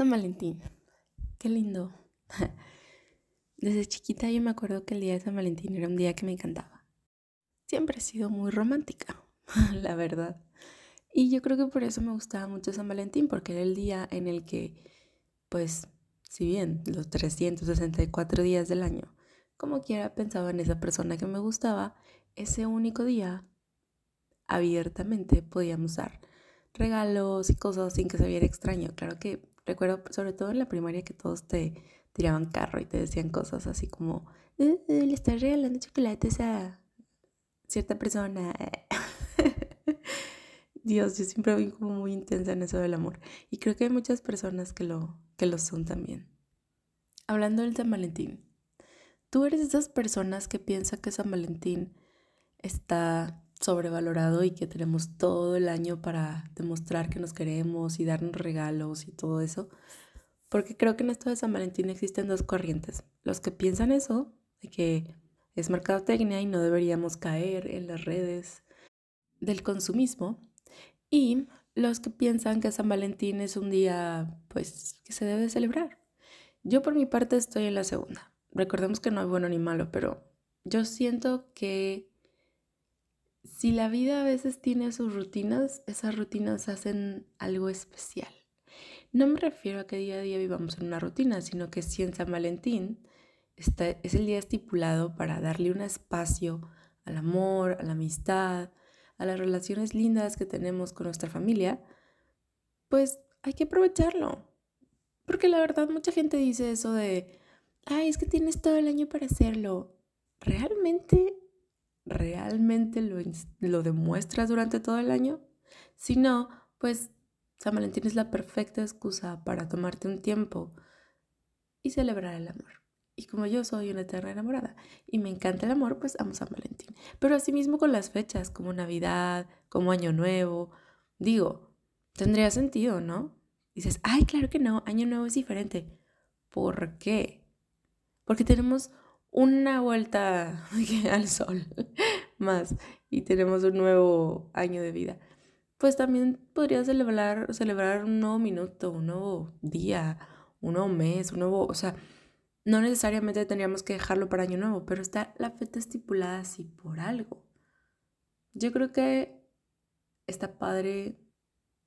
San Valentín. Qué lindo. Desde chiquita yo me acuerdo que el día de San Valentín era un día que me encantaba. Siempre he sido muy romántica, la verdad. Y yo creo que por eso me gustaba mucho San Valentín, porque era el día en el que, pues, si bien los 364 días del año, como quiera pensaba en esa persona que me gustaba, ese único día abiertamente podíamos dar regalos y cosas sin que se viera extraño. Claro que Recuerdo sobre todo en la primaria que todos te tiraban carro y te decían cosas así como, eh, eh, le estás regalando chocolates a cierta persona. Dios, yo siempre voy como muy intensa en eso del amor. Y creo que hay muchas personas que lo, que lo son también. Hablando del San Valentín, ¿tú eres de esas personas que piensa que San Valentín está sobrevalorado y que tenemos todo el año para demostrar que nos queremos y darnos regalos y todo eso. Porque creo que en esto de San Valentín existen dos corrientes. Los que piensan eso, de que es mercadotecnia y no deberíamos caer en las redes del consumismo. Y los que piensan que San Valentín es un día, pues, que se debe celebrar. Yo por mi parte estoy en la segunda. Recordemos que no hay bueno ni malo, pero yo siento que si la vida a veces tiene sus rutinas, esas rutinas hacen algo especial. No me refiero a que día a día vivamos en una rutina, sino que si en San Valentín es el día estipulado para darle un espacio al amor, a la amistad, a las relaciones lindas que tenemos con nuestra familia, pues hay que aprovecharlo. Porque la verdad mucha gente dice eso de, ay, es que tienes todo el año para hacerlo. ¿Realmente realmente lo, lo demuestras durante todo el año. Si no, pues San Valentín es la perfecta excusa para tomarte un tiempo y celebrar el amor. Y como yo soy una eterna enamorada y me encanta el amor, pues amo San Valentín. Pero asimismo con las fechas, como Navidad, como Año Nuevo, digo, tendría sentido, ¿no? Dices, ay, claro que no, Año Nuevo es diferente. ¿Por qué? Porque tenemos una vuelta al sol más y tenemos un nuevo año de vida, pues también podría celebrar, celebrar un nuevo minuto, un nuevo día, un nuevo mes, un nuevo, o sea, no necesariamente tendríamos que dejarlo para año nuevo, pero está la fecha estipulada así por algo. Yo creo que está padre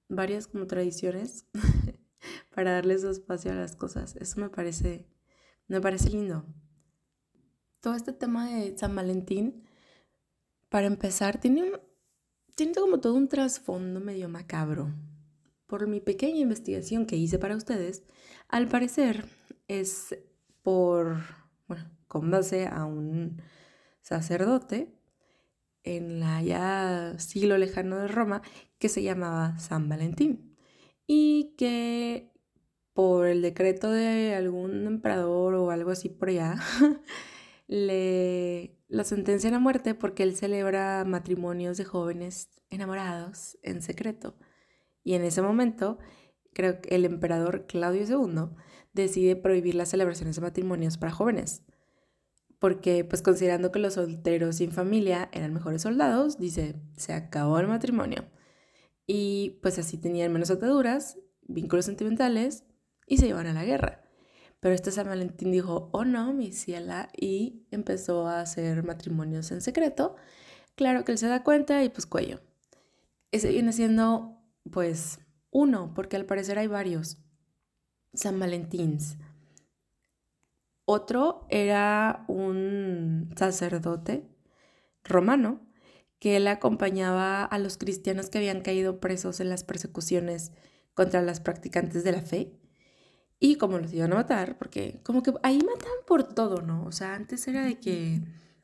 varias como tradiciones para darle su espacio a las cosas. Eso me parece, me parece lindo todo este tema de San Valentín, para empezar, tiene, tiene como todo un trasfondo medio macabro. Por mi pequeña investigación que hice para ustedes, al parecer es por, bueno, con base a un sacerdote en la ya siglo lejano de Roma que se llamaba San Valentín y que por el decreto de algún emperador o algo así por allá le lo sentencian a muerte porque él celebra matrimonios de jóvenes enamorados en secreto. Y en ese momento, creo que el emperador Claudio II decide prohibir las celebraciones de matrimonios para jóvenes. Porque, pues considerando que los solteros sin familia eran mejores soldados, dice, se acabó el matrimonio. Y pues así tenían menos ataduras, vínculos sentimentales y se iban a la guerra. Pero este San Valentín dijo, oh no, mi ciela, y empezó a hacer matrimonios en secreto. Claro que él se da cuenta y pues cuello. Ese viene siendo pues uno, porque al parecer hay varios San Valentíns. Otro era un sacerdote romano que él acompañaba a los cristianos que habían caído presos en las persecuciones contra las practicantes de la fe y como los iban a matar, porque como que ahí matan por todo, ¿no? O sea, antes era de que,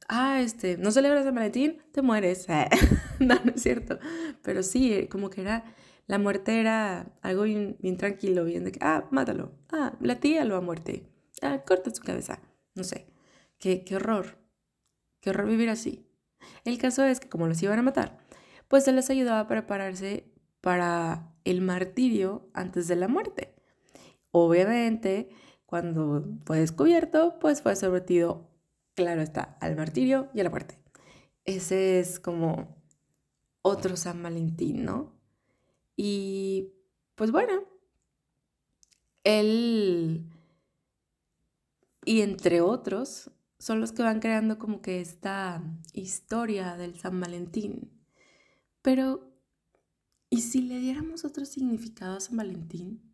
ah, este, no celebras San Valentín, te mueres. no, no es cierto. Pero sí, como que era, la muerte era algo bien, tranquilo, bien de que, ah, mátalo. Ah, la tía lo a muerte. Ah, corta su cabeza. No sé. Qué, qué horror. Qué horror vivir así. El caso es que como los iban a matar, pues se les ayudaba a prepararse para el martirio antes de la muerte. Obviamente, cuando fue descubierto, pues fue sometido, claro está, al martirio y a la muerte. Ese es como otro San Valentín, ¿no? Y pues bueno, él y entre otros son los que van creando como que esta historia del San Valentín. Pero, ¿y si le diéramos otro significado a San Valentín?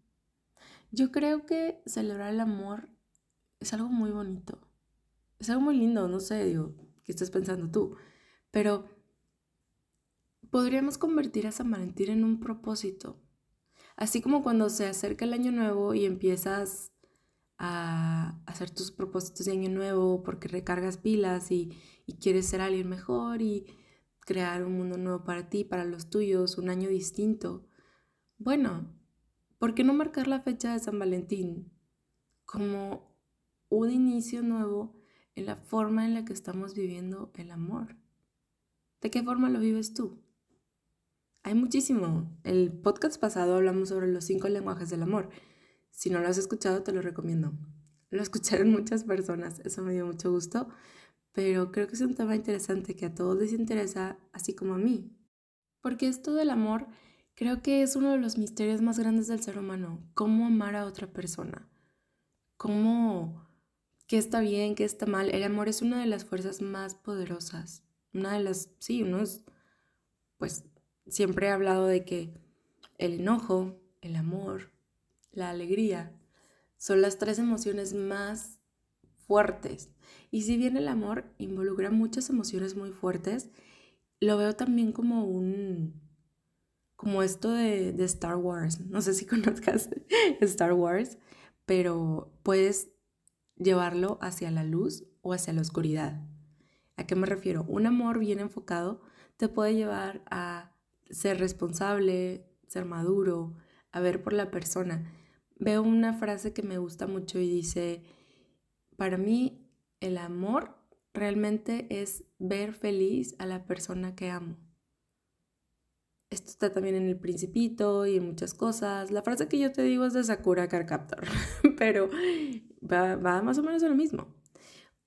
Yo creo que celebrar el amor es algo muy bonito. Es algo muy lindo, no sé, digo, ¿qué estás pensando tú? Pero podríamos convertir a San Valentín en un propósito. Así como cuando se acerca el año nuevo y empiezas a hacer tus propósitos de año nuevo porque recargas pilas y, quieres ser alguien mejor y crear un mundo nuevo para ti, para los tuyos, un año distinto. Bueno, ¿por qué no marcar la fecha de San Valentín como un inicio nuevo en la forma en la que estamos viviendo el amor? ¿De qué forma lo vives tú? Hay muchísimo. El podcast pasado hablamos sobre los cinco lenguajes del amor si no lo has escuchado, te lo recomiendo. Lo escucharon muchas personas, eso me dio mucho gusto, pero creo que es un tema interesante que a todos les interesa, así como a mí. Porque esto del amor creo que es uno de los misterios más grandes del ser humano, cómo amar a otra persona, cómo, qué está bien, qué está mal. El amor es una de las fuerzas más poderosas, una de las, sí, uno es, pues siempre he hablado de que el enojo, el amor, la alegría, son las tres emociones más fuertes. Y si bien el amor involucra muchas emociones muy fuertes, lo veo también como un, como esto de, de Star Wars. No sé si conozcas Star Wars, pero puedes llevarlo hacia la luz o hacia la oscuridad. ¿A qué me refiero? Un amor bien enfocado te puede llevar a ser responsable, ser maduro, a ver por la persona veo una frase que me gusta mucho y dice, para mí el amor realmente es ver feliz a la persona que amo. Esto está también en el principito y en muchas cosas. La frase que yo te digo es de Sakura Carcaptor, pero va, va más o menos a lo mismo.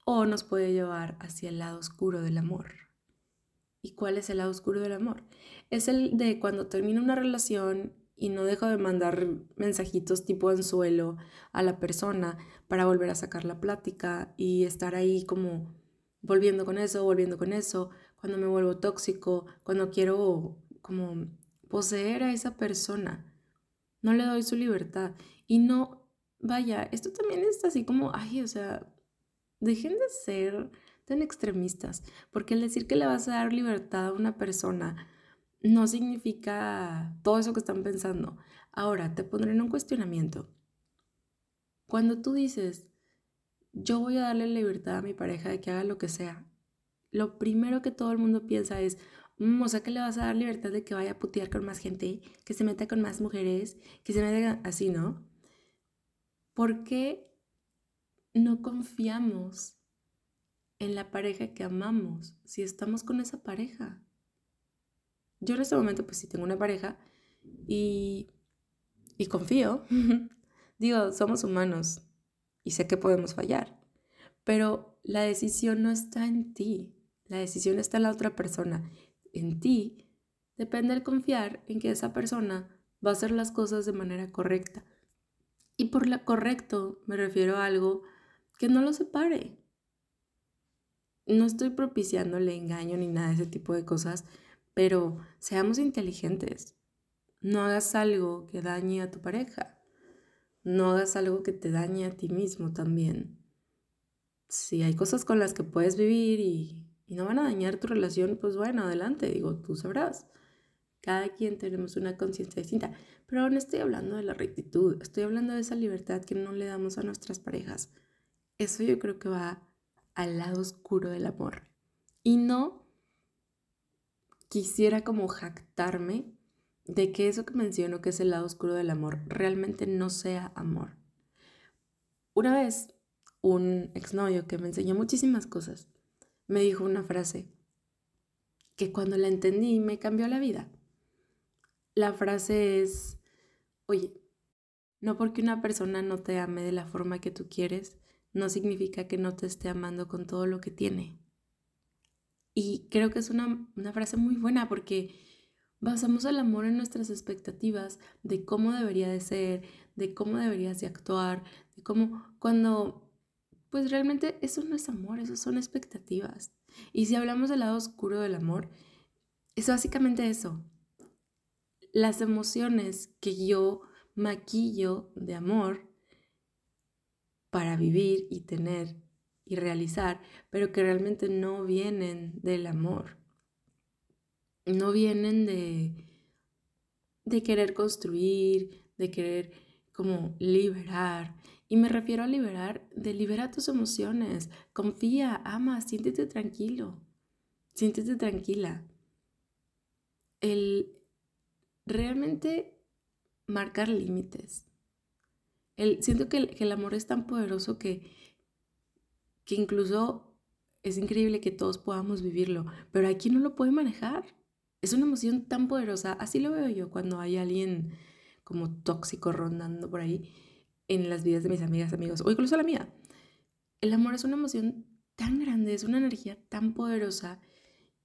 O nos puede llevar hacia el lado oscuro del amor. ¿Y cuál es el lado oscuro del amor? Es el de cuando termina una relación y no dejo de mandar mensajitos tipo anzuelo a la persona para volver a sacar la plática y estar ahí como volviendo con eso, volviendo con eso, cuando me vuelvo tóxico, cuando quiero como poseer a esa persona. No le doy su libertad y no, vaya, esto también es así como, ay, o sea, dejen de ser tan extremistas, porque el decir que le vas a dar libertad a una persona no significa todo eso que están pensando. Ahora, te pondré en un cuestionamiento. Cuando tú dices, yo voy a darle libertad a mi pareja de que haga lo que sea, lo primero que todo el mundo piensa es, o sea que le vas a dar libertad de que vaya a putear con más gente, que se meta con más mujeres, que se meta así, ¿no? ¿Por qué no confiamos en la pareja que amamos si estamos con esa pareja? Yo en este momento pues sí tengo una pareja y, y confío. Digo, somos humanos y sé que podemos fallar, pero la decisión no está en ti, la decisión está en la otra persona. En ti depende el confiar en que esa persona va a hacer las cosas de manera correcta. Y por la correcto me refiero a algo que no lo separe. No estoy propiciándole engaño ni nada de ese tipo de cosas, pero seamos inteligentes. No hagas algo que dañe a tu pareja. No hagas algo que te dañe a ti mismo también. Si hay cosas con las que puedes vivir y, no van a dañar tu relación, pues bueno, adelante, digo, tú sabrás. Cada quien tenemos una conciencia distinta. Pero no estoy hablando de la rectitud, estoy hablando de esa libertad que no le damos a nuestras parejas. Eso yo creo que va al lado oscuro del amor. Y no quisiera como jactarme de que eso que menciono, que es el lado oscuro del amor, realmente no sea amor. Una vez, un exnovio que me enseñó muchísimas cosas, me dijo una frase que cuando la entendí me cambió la vida. La frase es, oye, no porque una persona no te ame de la forma que tú quieres, no significa que no te esté amando con todo lo que tiene. Y creo que es una, frase muy buena porque basamos el amor en nuestras expectativas de cómo debería de ser, de cómo deberías de actuar, de cómo, cuando, pues realmente eso no es amor, eso son expectativas. Y si hablamos del lado oscuro del amor, es básicamente eso. Las emociones que yo maquillo de amor para vivir y tener y realizar, pero que realmente no vienen del amor. No vienen de, de querer construir, de querer como liberar. Y me refiero a liberar, de liberar tus emociones. Confía, ama, siéntete tranquilo. Siéntete tranquila. El realmente marcar límites. El, siento que el, que el amor es tan poderoso que que incluso es increíble que todos podamos vivirlo, pero quien no lo puede manejar. Es una emoción tan poderosa, así lo veo yo cuando hay alguien como tóxico rondando por ahí en las vidas de mis amigas, amigos, o incluso la mía. El amor es una emoción tan grande, es una energía tan poderosa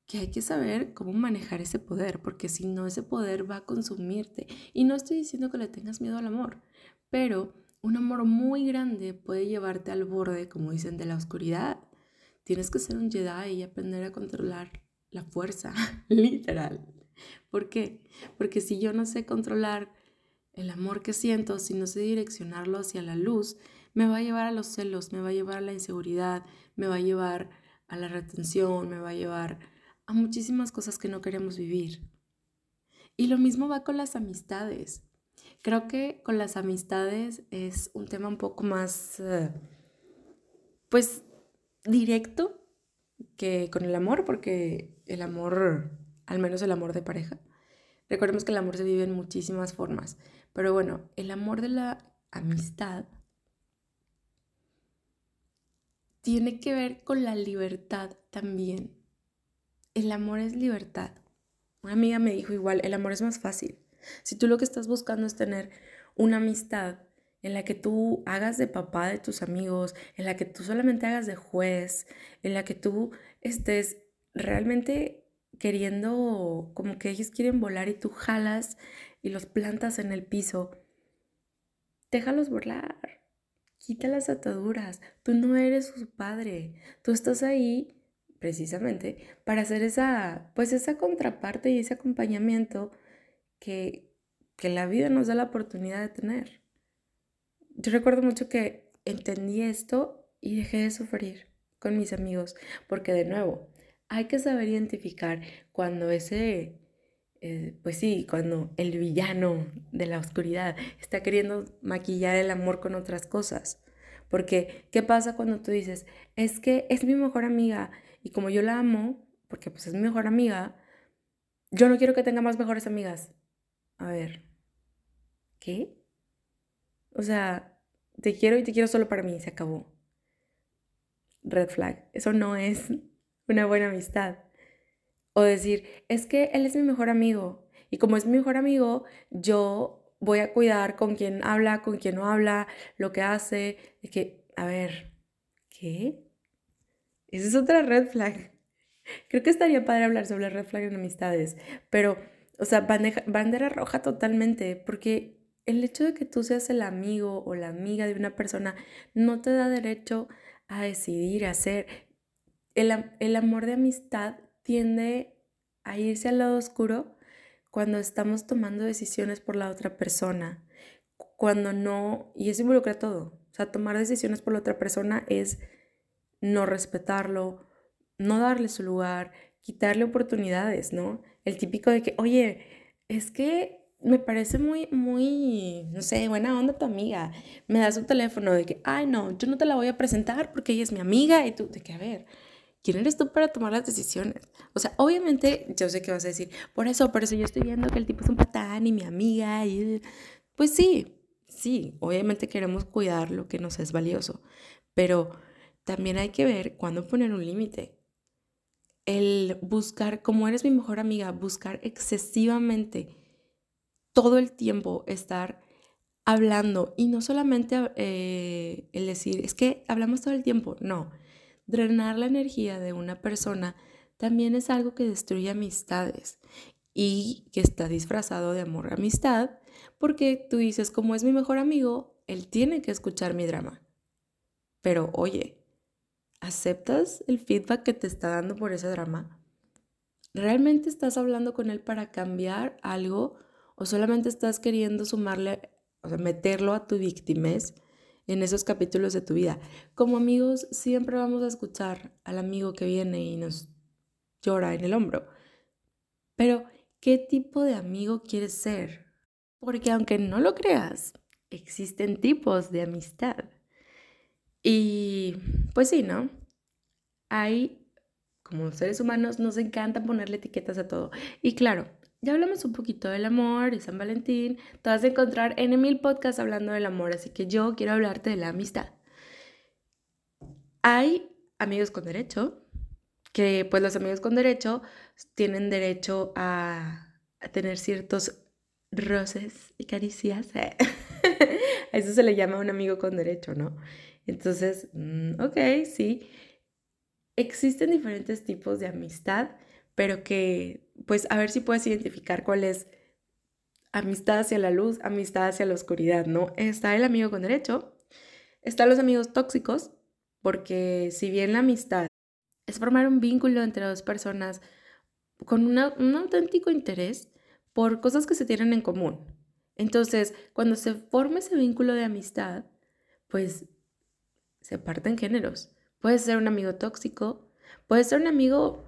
que hay que saber cómo manejar ese poder, porque si no, ese poder va a consumirte. Y no estoy diciendo que le tengas miedo al amor, pero un amor muy grande puede llevarte al borde, como dicen, de la oscuridad. Tienes que ser un Jedi y aprender a controlar la fuerza, literal. ¿Por qué? Porque si yo no sé controlar el amor que siento, si no sé direccionarlo hacia la luz, me va a llevar a los celos, me va a llevar a la inseguridad, me va a llevar a la retención, me va a llevar a muchísimas cosas que no queremos vivir. Y lo mismo va con las amistades. Creo que con las amistades es un tema un poco más, eh, pues, directo que con el amor, porque el amor, al menos el amor de pareja, recordemos que el amor se vive en muchísimas formas, pero bueno, el amor de la amistad tiene que ver con la libertad también. El amor es libertad. Una amiga me dijo igual, el amor es más fácil. Si tú lo que estás buscando es tener una amistad en la que tú hagas de papá de tus amigos, en la que tú solamente hagas de juez, en la que tú estés realmente queriendo, como que ellos quieren volar y tú jalas y los plantas en el piso, déjalos volar, quita las ataduras, tú no eres su padre, tú estás ahí precisamente para hacer esa, pues esa contraparte y ese acompañamiento que, la vida nos da la oportunidad de tener. Yo recuerdo mucho que entendí esto y dejé de sufrir con mis amigos, porque de nuevo, hay que saber identificar cuando ese, eh, pues sí, cuando el villano de la oscuridad está queriendo maquillar el amor con otras cosas. Porque, ¿qué pasa cuando tú dices, es que es mi mejor amiga y como yo la amo, porque pues es mi mejor amiga, yo no quiero que tenga más mejores amigas a ver, ¿qué? O sea, te quiero y te quiero solo para mí, se acabó. Red flag, eso no es una buena amistad. O decir, es que él es mi mejor amigo y como es mi mejor amigo, yo voy a cuidar con quien habla, con quien no habla, lo que hace, de que, a ver, ¿qué? Esa es otra red flag. Creo que estaría padre hablar sobre red flag en amistades, pero o sea, bandera roja totalmente, porque el hecho de que tú seas el amigo o la amiga de una persona no te da derecho a decidir, a hacer. El, el amor de amistad tiende a irse al lado oscuro cuando estamos tomando decisiones por la otra persona, cuando no, y eso involucra todo, o sea, tomar decisiones por la otra persona es no respetarlo, no darle su lugar, quitarle oportunidades, ¿no? El típico de que, oye, es que me parece muy, muy, no sé, buena onda tu amiga. Me das su teléfono de que, ay, no, yo no te la voy a presentar porque ella es mi amiga y tú, de que, a ver, ¿quién eres tú para tomar las decisiones? O sea, obviamente, yo sé que vas a decir, por eso, por eso yo estoy viendo que el tipo es un patán y mi amiga y... Pues sí, sí, obviamente queremos cuidar lo que nos es valioso, pero también hay que ver cuándo poner un límite. El buscar, como eres mi mejor amiga, buscar excesivamente todo el tiempo estar hablando y no solamente eh, el decir, es que hablamos todo el tiempo, no, drenar la energía de una persona también es algo que destruye amistades y que está disfrazado de amor amistad, porque tú dices, como es mi mejor amigo, él tiene que escuchar mi drama. Pero oye, ¿aceptas el feedback que te está dando por ese drama? ¿Realmente estás hablando con él para cambiar algo o solamente estás queriendo sumarle, o sea, meterlo a tu victimez en esos capítulos de tu vida? Como amigos siempre vamos a escuchar al amigo que viene y nos llora en el hombro. Pero, ¿qué tipo de amigo quieres ser? Porque aunque no lo creas, existen tipos de amistad. Y pues sí, ¿no? Hay, como seres humanos, nos encanta ponerle etiquetas a todo. Y claro, ya hablamos un poquito del amor y San Valentín. Te vas a encontrar en mil podcasts hablando del amor, así que yo quiero hablarte de la amistad. Hay amigos con derecho, que pues los amigos con derecho tienen derecho a, tener ciertos roces y caricias. a eso se le llama un amigo con derecho, ¿no? Entonces, mm, ok, sí. Existen diferentes tipos de amistad, pero que, pues, a ver si puedes identificar cuál es amistad hacia la luz, amistad hacia la oscuridad, ¿no? Está el amigo con derecho, están los amigos tóxicos, porque si bien la amistad es formar un vínculo entre dos personas con un auténtico interés por cosas que se tienen en común. Entonces, cuando se forma ese vínculo de amistad, pues se parten géneros. Puede ser un amigo tóxico, puede ser un amigo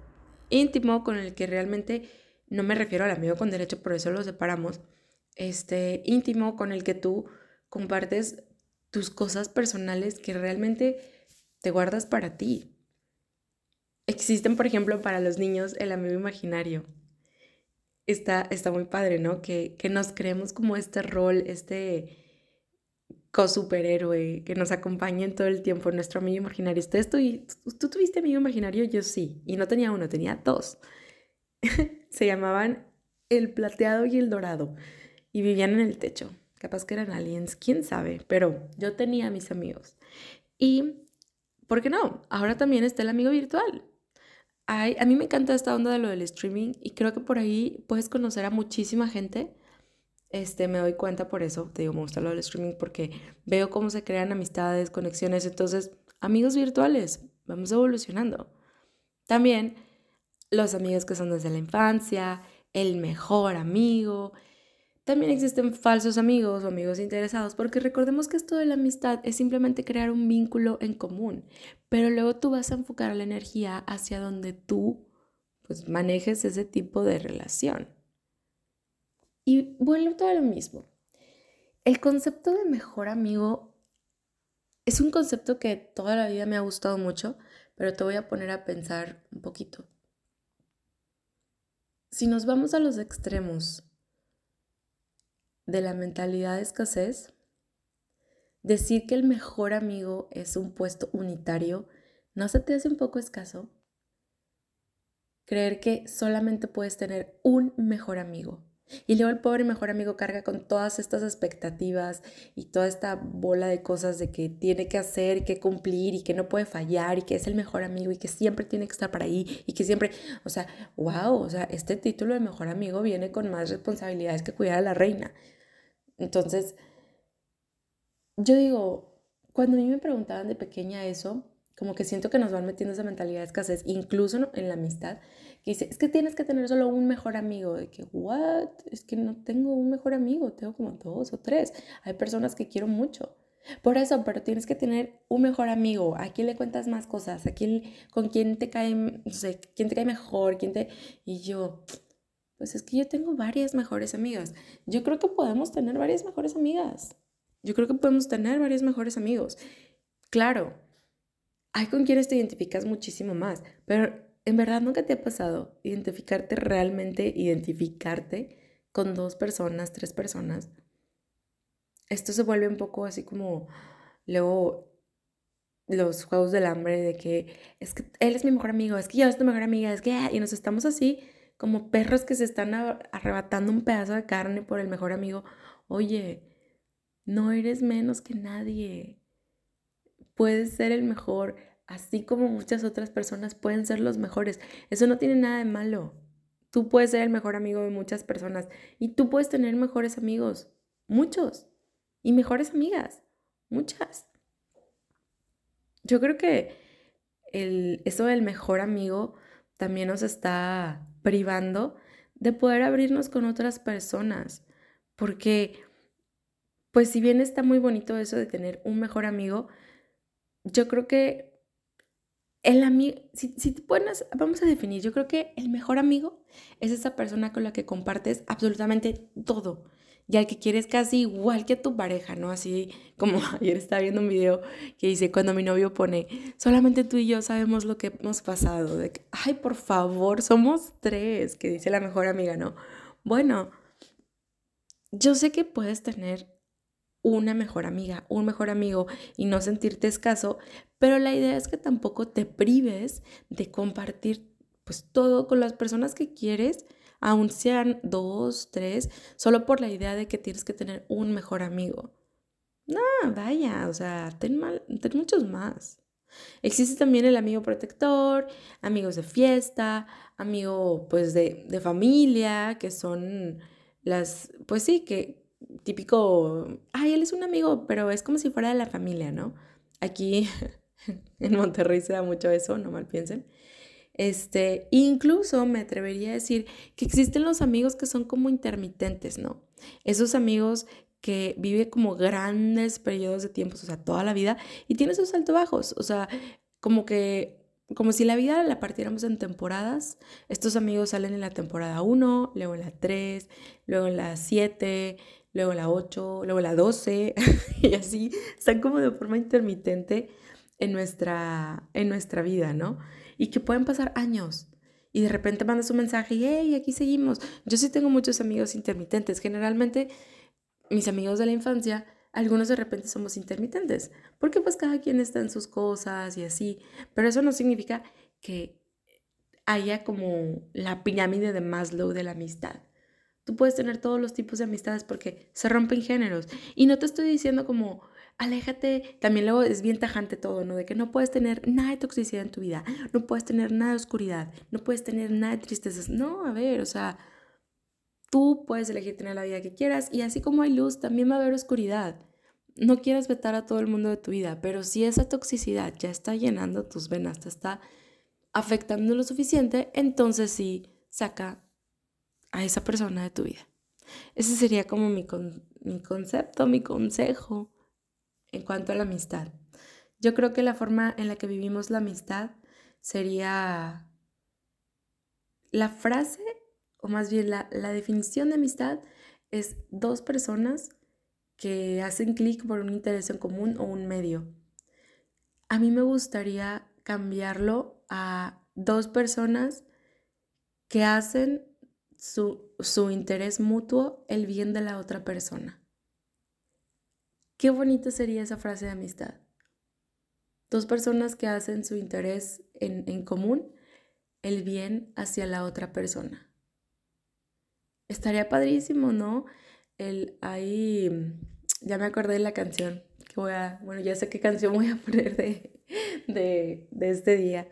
íntimo con el que realmente no me refiero al amigo con derecho, por eso lo separamos. Este íntimo con el que tú compartes tus cosas personales que realmente te guardas para ti. Existen, por ejemplo, para los niños el amigo imaginario. Está, está muy padre, ¿no? Que, que nos creemos como este rol, este co-superhéroe que nos acompaña en todo el tiempo, nuestro amigo imaginario. ¿Ustedes tú, tuviste amigo imaginario? Yo sí. Y no tenía uno, tenía dos. Se llamaban el plateado y el dorado. Y vivían en el techo. Capaz que eran aliens, quién sabe. Pero yo tenía mis amigos. Y, ¿por qué no? Ahora también está el amigo virtual a mí me encanta esta onda de lo del streaming y creo que por ahí puedes conocer a muchísima gente. Este, me doy cuenta por eso, te digo, me gusta lo del streaming porque veo cómo se crean amistades, conexiones, entonces, amigos virtuales, vamos evolucionando. También los amigos que son desde la infancia, el mejor amigo, también existen falsos amigos o amigos interesados, porque recordemos que esto de la amistad es simplemente crear un vínculo en común, pero luego tú vas a enfocar la energía hacia donde tú pues manejes ese tipo de relación. Y vuelvo todo lo mismo. El concepto de mejor amigo es un concepto que toda la vida me ha gustado mucho, pero te voy a poner a pensar un poquito. Si nos vamos a los extremos de la mentalidad de escasez, decir que el mejor amigo es un puesto unitario, ¿no se te hace un poco escaso? Creer que solamente puedes tener un mejor amigo. Y luego el pobre mejor amigo carga con todas estas expectativas y toda esta bola de cosas de que tiene que hacer, que cumplir y que no puede fallar y que es el mejor amigo y que siempre tiene que estar para ahí y que siempre, o sea, wow, o sea, este título de mejor amigo viene con más responsabilidades que cuidar a la reina. Entonces, yo digo, cuando a mí me preguntaban de pequeña eso, como que siento que nos van metiendo esa mentalidad de escasez, incluso en la amistad, que dice, es que tienes que tener solo un mejor amigo, de que, what, es que no tengo un mejor amigo, tengo como dos o tres, hay personas que quiero mucho. Por eso, pero tienes que tener un mejor amigo, a quién le cuentas más cosas, a quién, con quién te cae, no sé, quién te cae mejor, quién te... Y yo, pues es que yo tengo varias mejores amigas. Yo creo que podemos tener varias mejores amigas. Yo creo que podemos tener varios mejores amigos. Claro, hay con quienes te identificas muchísimo más, pero en verdad nunca te ha pasado identificarte realmente, identificarte con dos personas, tres personas. Esto se vuelve un poco así como luego los juegos del hambre de que es que él es mi mejor amigo, es que yo soy tu mejor amiga, es que ah", y nos estamos así como perros que se están arrebatando un pedazo de carne por el mejor amigo. Oye, no eres menos que nadie. Puedes ser el mejor, así como muchas otras personas pueden ser los mejores. Eso no tiene nada de malo. Tú puedes ser el mejor amigo de muchas personas y tú puedes tener mejores amigos, muchos, y mejores amigas, muchas. Yo creo que el, eso del mejor amigo también nos está privando de poder abrirnos con otras personas, porque pues si bien está muy bonito eso de tener un mejor amigo, yo creo que el amigo, si, si te vamos a definir, yo creo que el mejor amigo es esa persona con la que compartes absolutamente todo y al que quieres casi igual que tu pareja, ¿no? Así como ayer estaba viendo un video que dice, cuando mi novio pone, solamente tú y yo sabemos lo que hemos pasado, de que, ay, por favor, somos tres, que dice la mejor amiga, ¿no? Bueno, yo sé que puedes tener una mejor amiga, un mejor amigo y no sentirte escaso, pero la idea es que tampoco te prives de compartir pues todo con las personas que quieres, aun sean dos, tres, solo por la idea de que tienes que tener un mejor amigo. No, vaya, o sea, ten, mal, ten muchos más. Existe también el amigo protector, amigos de fiesta, amigo pues de, de familia, que son las, pues sí, que, típico, ay, él es un amigo, pero es como si fuera de la familia, ¿no? Aquí en Monterrey se da mucho eso, no mal piensen. Este, incluso me atrevería a decir que existen los amigos que son como intermitentes, ¿no? Esos amigos que viven como grandes periodos de tiempo, o sea, toda la vida, y tiene sus bajos, o sea, como que como si la vida la partiéramos en temporadas. Estos amigos salen en la temporada 1, luego en la 3, luego en la 7, luego la 8, luego la 12, y así están como de forma intermitente en nuestra, en nuestra vida, ¿no? Y que pueden pasar años. Y de repente mandas un mensaje y, hey, aquí seguimos. Yo sí tengo muchos amigos intermitentes. Generalmente, mis amigos de la infancia, algunos de repente somos intermitentes. Porque pues cada quien está en sus cosas y así. Pero eso no significa que haya como la pirámide de Maslow de la amistad. Tú puedes tener todos los tipos de amistades porque se rompen géneros. Y no te estoy diciendo como, aléjate, también luego es bien tajante todo, ¿no? De que no puedes tener nada de toxicidad en tu vida, no puedes tener nada de oscuridad, no puedes tener nada de tristezas. No, a ver, o sea, tú puedes elegir tener la vida que quieras y así como hay luz, también va a haber oscuridad. No quieras vetar a todo el mundo de tu vida, pero si esa toxicidad ya está llenando tus venas, te está afectando lo suficiente, entonces sí, saca a esa persona de tu vida. Ese sería como mi, mi concepto, mi consejo en cuanto a la amistad. Yo creo que la forma en la que vivimos la amistad sería la frase, o más bien la, la definición de amistad, es dos personas que hacen clic por un interés en común o un medio. A mí me gustaría cambiarlo a dos personas que hacen su, interés mutuo el bien de la otra persona. Qué bonita sería esa frase de amistad. Dos personas que hacen su interés en, en común el bien hacia la otra persona. Estaría padrísimo, ¿no? El ahí, ya me acordé de la canción que voy a, bueno, ya sé qué canción voy a poner de, de, de este día.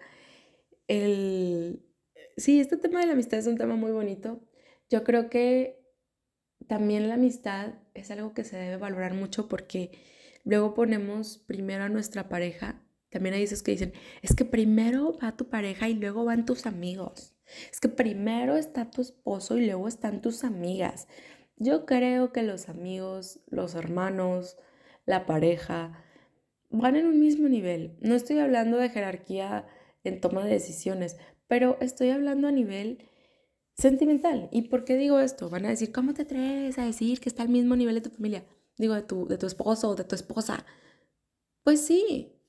El, sí, este tema de la amistad es un tema muy bonito. Yo creo que también la amistad es algo que se debe valorar mucho porque luego ponemos primero a nuestra pareja. También hay esos que dicen, es que primero va tu pareja y luego van tus amigos. Es que primero está tu esposo y luego están tus amigas. Yo creo que los amigos, los hermanos, la pareja van en un mismo nivel. No estoy hablando de jerarquía en toma de decisiones, pero estoy hablando a nivel sentimental. ¿Y por qué digo esto? Van a decir, ¿cómo te atreves a decir que está al mismo nivel de tu familia? Digo, de tu, de tu esposo o de tu esposa. Pues sí,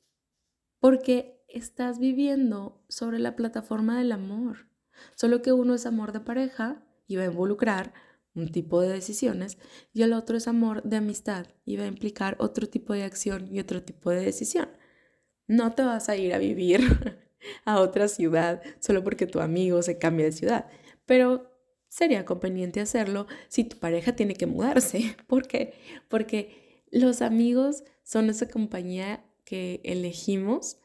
porque estás viviendo sobre la plataforma del amor. Solo que uno es amor de pareja y va a involucrar un tipo de decisiones y el otro es amor de amistad y va a implicar otro tipo de acción y otro tipo de decisión. No te vas a ir a vivir a otra ciudad solo porque tu amigo se cambia de ciudad. Pero sería conveniente hacerlo si tu pareja tiene que mudarse. ¿Por qué? Porque los amigos son esa compañía que elegimos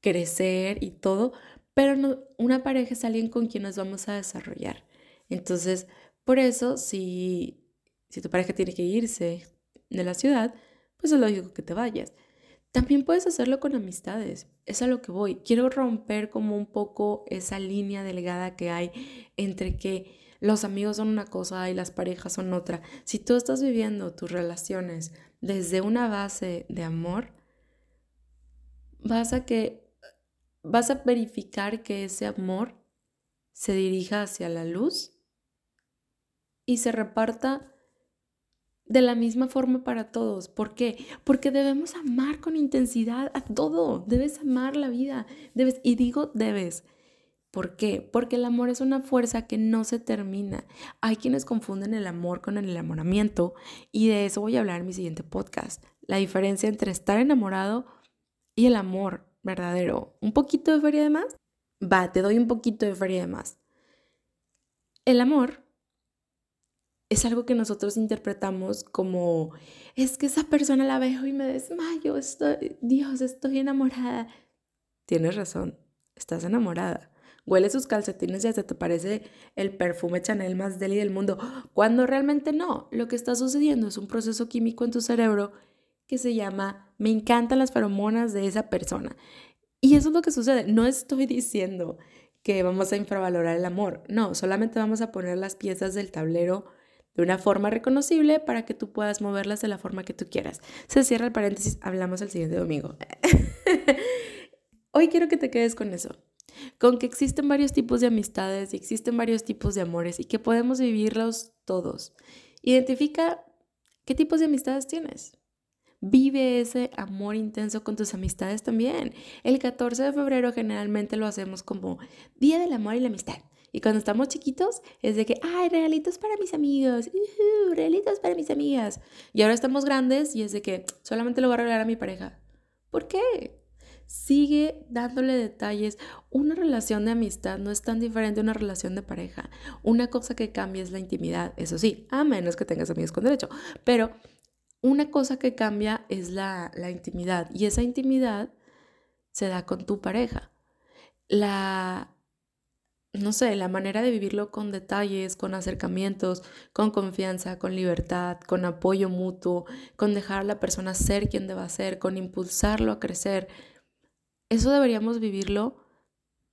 crecer y todo, pero una pareja es alguien con quien nos vamos a desarrollar. Entonces, por eso, si, si tu pareja tiene que irse de la ciudad, pues es lógico que te vayas. También puedes hacerlo con amistades, es a lo que voy. Quiero romper como un poco esa línea delgada que hay entre que los amigos son una cosa y las parejas son otra. Si tú estás viviendo tus relaciones desde una base de amor, vas a que vas a verificar que ese amor se dirija hacia la luz y se reparta de la misma forma para todos. ¿Por qué? Porque debemos amar con intensidad a todo. Debes amar la vida. Debes, y digo debes. ¿Por qué? Porque el amor es una fuerza que no se termina. Hay quienes confunden el amor con el enamoramiento y de eso voy a hablar en mi siguiente podcast. La diferencia entre estar enamorado y el amor verdadero. ¿Un poquito de feria de más? Va, te doy un poquito de feria de más. El amor es algo que nosotros interpretamos como, es que esa persona la veo y me desmayo, estoy, Dios, estoy enamorada. Tienes razón, estás enamorada. Huele sus calcetines y hasta te parece el perfume Chanel más deli del mundo, cuando realmente no. Lo que está sucediendo es un proceso químico en tu cerebro que se llama me encantan las feromonas de esa persona. Y eso es lo que sucede. No estoy diciendo que vamos a infravalorar el amor. No, solamente vamos a poner las piezas del tablero de una forma reconocible para que tú puedas moverlas de la forma que tú quieras. Se cierra el paréntesis, hablamos el siguiente domingo. Hoy quiero que te quedes con eso, con que existen varios tipos de amistades y existen varios tipos de amores y que podemos vivirlos todos. Identifica qué tipos de amistades tienes. Vive ese amor intenso con tus amistades también. El 14 de febrero generalmente lo hacemos como Día del Amor y la Amistad. Y cuando estamos chiquitos es de que, ay, regalitos para mis amigos, regalitos para mis amigas. Y ahora estamos grandes y es de que solamente lo voy a regalar a mi pareja. ¿Por qué? Sigue dándole detalles. Una relación de amistad no es tan diferente de una relación de pareja. Una cosa que cambia es la intimidad, eso sí, a menos que tengas amigos con derecho. Pero una cosa que cambia es la, la intimidad y esa intimidad se da con tu pareja. La no sé, la manera de vivirlo con detalles, con acercamientos, con confianza, con libertad, con apoyo mutuo, con dejar a la persona ser quien deba ser, con impulsarlo a crecer. Eso deberíamos vivirlo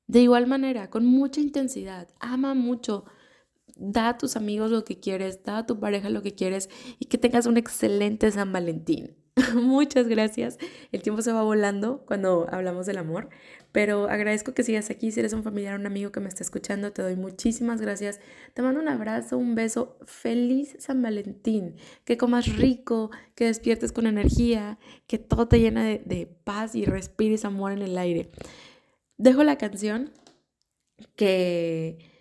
de igual manera, con mucha intensidad. Ama mucho. Da a tus amigos lo que quieres, da a tu pareja lo que quieres y que tengas un excelente San Valentín. Muchas gracias. El tiempo se va volando cuando hablamos del amor, pero agradezco que sigas aquí. Si eres un familiar, un amigo que me está escuchando, te doy muchísimas gracias. Te mando un abrazo, un beso. Feliz San Valentín. Que comas rico, que despiertes con energía, que todo te llena de, de paz y respires amor en el aire. Dejo la canción que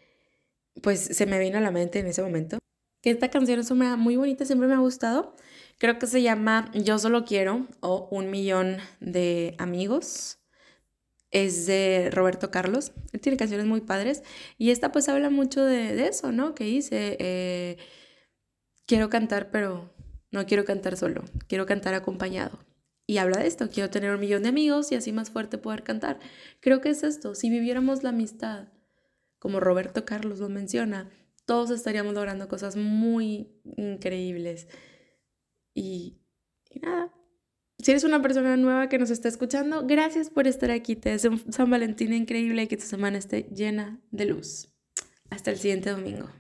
pues se me vino a la mente en ese momento. Que esta canción es muy bonita, siempre me ha gustado. Creo que se llama Yo solo quiero o Un millón de amigos. Es de Roberto Carlos. Él tiene canciones muy padres. Y esta pues habla mucho de, eso, ¿no? Que dice, eh, quiero cantar, pero no quiero cantar solo. Quiero cantar acompañado. Y habla de esto, quiero tener un millón de amigos y así más fuerte poder cantar. Creo que es esto, si viviéramos la amistad, como Roberto Carlos lo menciona, todos estaríamos logrando cosas muy increíbles. Y, nada. Si eres una persona nueva que nos está escuchando, gracias por estar aquí. Te deseo un San Valentín increíble y que tu semana esté llena de luz. Hasta el siguiente domingo.